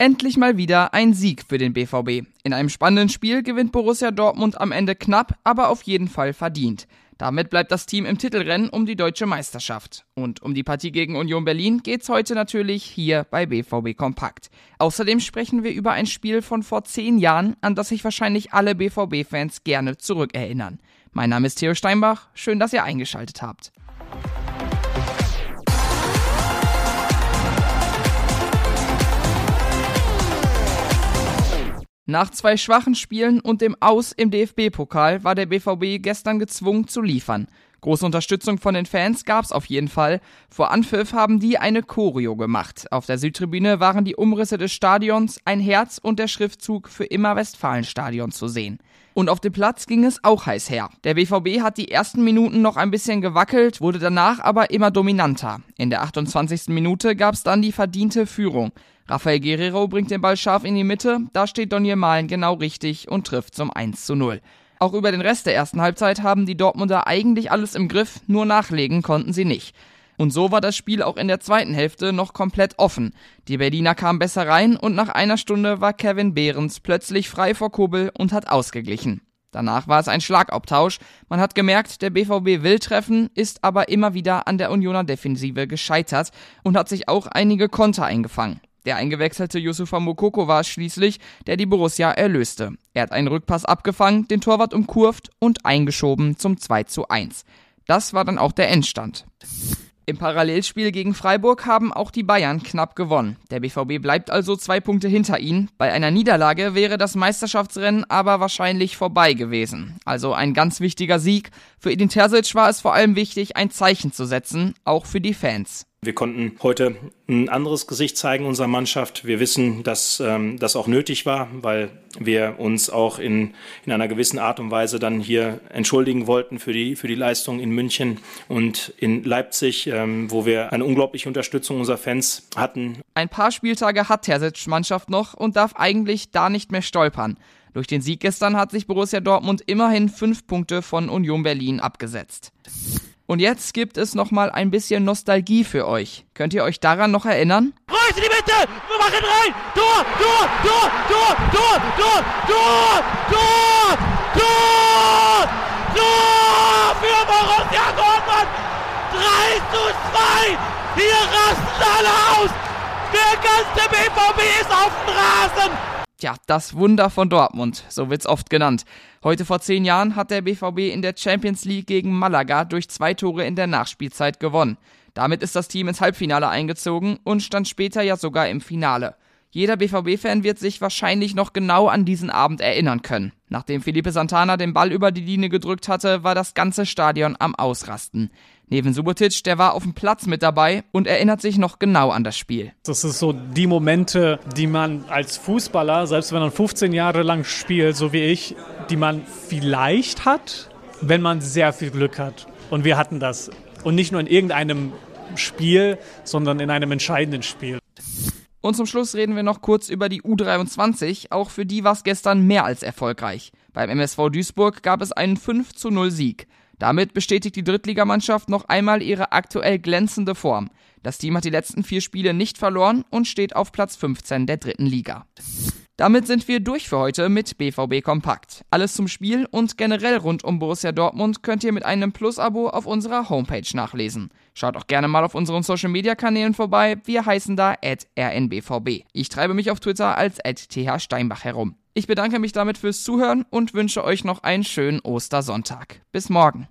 Endlich mal wieder ein Sieg für den BVB. In einem spannenden Spiel gewinnt Borussia Dortmund am Ende knapp, aber auf jeden Fall verdient. Damit bleibt das Team im Titelrennen um die deutsche Meisterschaft. Und um die Partie gegen Union Berlin geht's heute natürlich hier bei BVB Kompakt. Außerdem sprechen wir über ein Spiel von vor zehn Jahren, an das sich wahrscheinlich alle BVB-Fans gerne zurückerinnern. Mein Name ist Theo Steinbach, schön, dass ihr eingeschaltet habt. Nach zwei schwachen Spielen und dem Aus im DFB-Pokal war der BVB gestern gezwungen zu liefern. Große Unterstützung von den Fans gab's auf jeden Fall. Vor Anpfiff haben die eine Choreo gemacht. Auf der Südtribüne waren die Umrisse des Stadions, ein Herz und der Schriftzug für immer Westfalenstadion zu sehen. Und auf dem Platz ging es auch heiß her. Der BVB hat die ersten Minuten noch ein bisschen gewackelt, wurde danach aber immer dominanter. In der 28. Minute gab's dann die verdiente Führung. Rafael Guerrero bringt den Ball scharf in die Mitte, da steht Donier Malen genau richtig und trifft zum 1 zu 0. Auch über den Rest der ersten Halbzeit haben die Dortmunder eigentlich alles im Griff, nur nachlegen konnten sie nicht. Und so war das Spiel auch in der zweiten Hälfte noch komplett offen. Die Berliner kamen besser rein und nach einer Stunde war Kevin Behrens plötzlich frei vor Kubbel und hat ausgeglichen. Danach war es ein Schlagabtausch. Man hat gemerkt, der BVB will treffen, ist aber immer wieder an der Unioner Defensive gescheitert und hat sich auch einige Konter eingefangen. Der eingewechselte Yusufa Mokoko war es schließlich, der die Borussia erlöste. Er hat einen Rückpass abgefangen, den Torwart umkurvt und eingeschoben zum 2 zu 1. Das war dann auch der Endstand. Im Parallelspiel gegen Freiburg haben auch die Bayern knapp gewonnen. Der BVB bleibt also zwei Punkte hinter ihnen. Bei einer Niederlage wäre das Meisterschaftsrennen aber wahrscheinlich vorbei gewesen. Also ein ganz wichtiger Sieg. Für Edin Terzic war es vor allem wichtig, ein Zeichen zu setzen, auch für die Fans. Wir konnten heute ein anderes Gesicht zeigen unserer Mannschaft. Wir wissen, dass ähm, das auch nötig war, weil wir uns auch in, in einer gewissen Art und Weise dann hier entschuldigen wollten für die, für die Leistung in München und in Leipzig, ähm, wo wir eine unglaubliche Unterstützung unserer Fans hatten. Ein paar Spieltage hat Terzic Mannschaft noch und darf eigentlich da nicht mehr stolpern. Durch den Sieg gestern hat sich Borussia Dortmund immerhin fünf Punkte von Union Berlin abgesetzt. Und jetzt gibt es noch mal ein bisschen Nostalgie für euch. Könnt ihr euch daran noch erinnern? Reus in die Mitte! Wir machen rein! Tor! Tor! Tor! Tor! Tor! Tor! Tor! Tor! Tor! Tor! Für Borussia Dortmund! 3 zu 2! Hier rasten alle aus! Der ganze BVB ist auf dem Rasen! Tja, das Wunder von Dortmund, so wird's oft genannt. Heute vor zehn Jahren hat der BVB in der Champions League gegen Malaga durch zwei Tore in der Nachspielzeit gewonnen. Damit ist das Team ins Halbfinale eingezogen und stand später ja sogar im Finale. Jeder BVB-Fan wird sich wahrscheinlich noch genau an diesen Abend erinnern können. Nachdem Felipe Santana den Ball über die Linie gedrückt hatte, war das ganze Stadion am Ausrasten. Neven Subotic, der war auf dem Platz mit dabei und erinnert sich noch genau an das Spiel. Das ist so die Momente, die man als Fußballer, selbst wenn man 15 Jahre lang spielt, so wie ich, die man vielleicht hat, wenn man sehr viel Glück hat. Und wir hatten das. Und nicht nur in irgendeinem Spiel, sondern in einem entscheidenden Spiel. Und zum Schluss reden wir noch kurz über die U23. Auch für die war es gestern mehr als erfolgreich. Beim MSV Duisburg gab es einen 5 zu 0 Sieg. Damit bestätigt die Drittligamannschaft noch einmal ihre aktuell glänzende Form. Das Team hat die letzten vier Spiele nicht verloren und steht auf Platz 15 der dritten Liga. Damit sind wir durch für heute mit BVB Kompakt. Alles zum Spiel und generell rund um Borussia Dortmund könnt ihr mit einem Plus-Abo auf unserer Homepage nachlesen. Schaut auch gerne mal auf unseren Social Media Kanälen vorbei. Wir heißen da rnbvb. Ich treibe mich auf Twitter als thsteinbach herum. Ich bedanke mich damit fürs Zuhören und wünsche euch noch einen schönen Ostersonntag. Bis morgen.